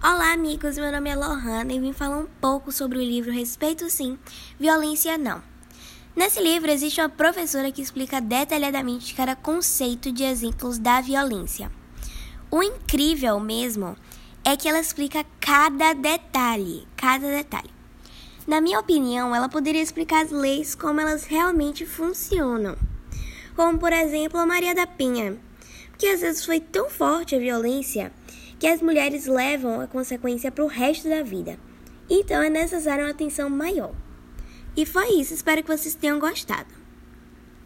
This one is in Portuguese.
Olá, amigos. Meu nome é Lohana e vim falar um pouco sobre o livro Respeito Sim, Violência Não. Nesse livro existe uma professora que explica detalhadamente cada conceito de exemplos da violência. O incrível mesmo é que ela explica cada detalhe, cada detalhe. Na minha opinião, ela poderia explicar as leis como elas realmente funcionam. Como, por exemplo, a Maria da Penha, que às vezes foi tão forte a violência que as mulheres levam a consequência para o resto da vida. Então é necessário uma atenção maior. E foi isso, espero que vocês tenham gostado.